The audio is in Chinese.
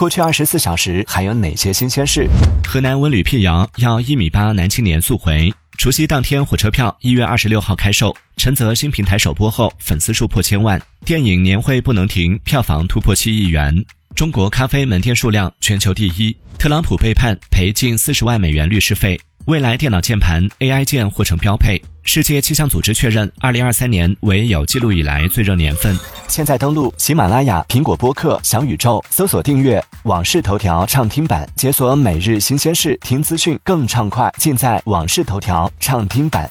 过去二十四小时还有哪些新鲜事？河南文旅辟谣要一米八男青年速回。除夕当天火车票一月二十六号开售，陈泽新平台首播后粉丝数破千万。电影年会不能停，票房突破七亿元。中国咖啡门店数量全球第一。特朗普被判赔近四十万美元律师费。未来电脑键盘 AI 键或成标配。世界气象组织确认，二零二三年为有记录以来最热年份。现在登录喜马拉雅、苹果播客、小宇宙，搜索订阅《往事头条》畅听版，解锁每日新鲜事，听资讯更畅快，尽在《往事头条》畅听版。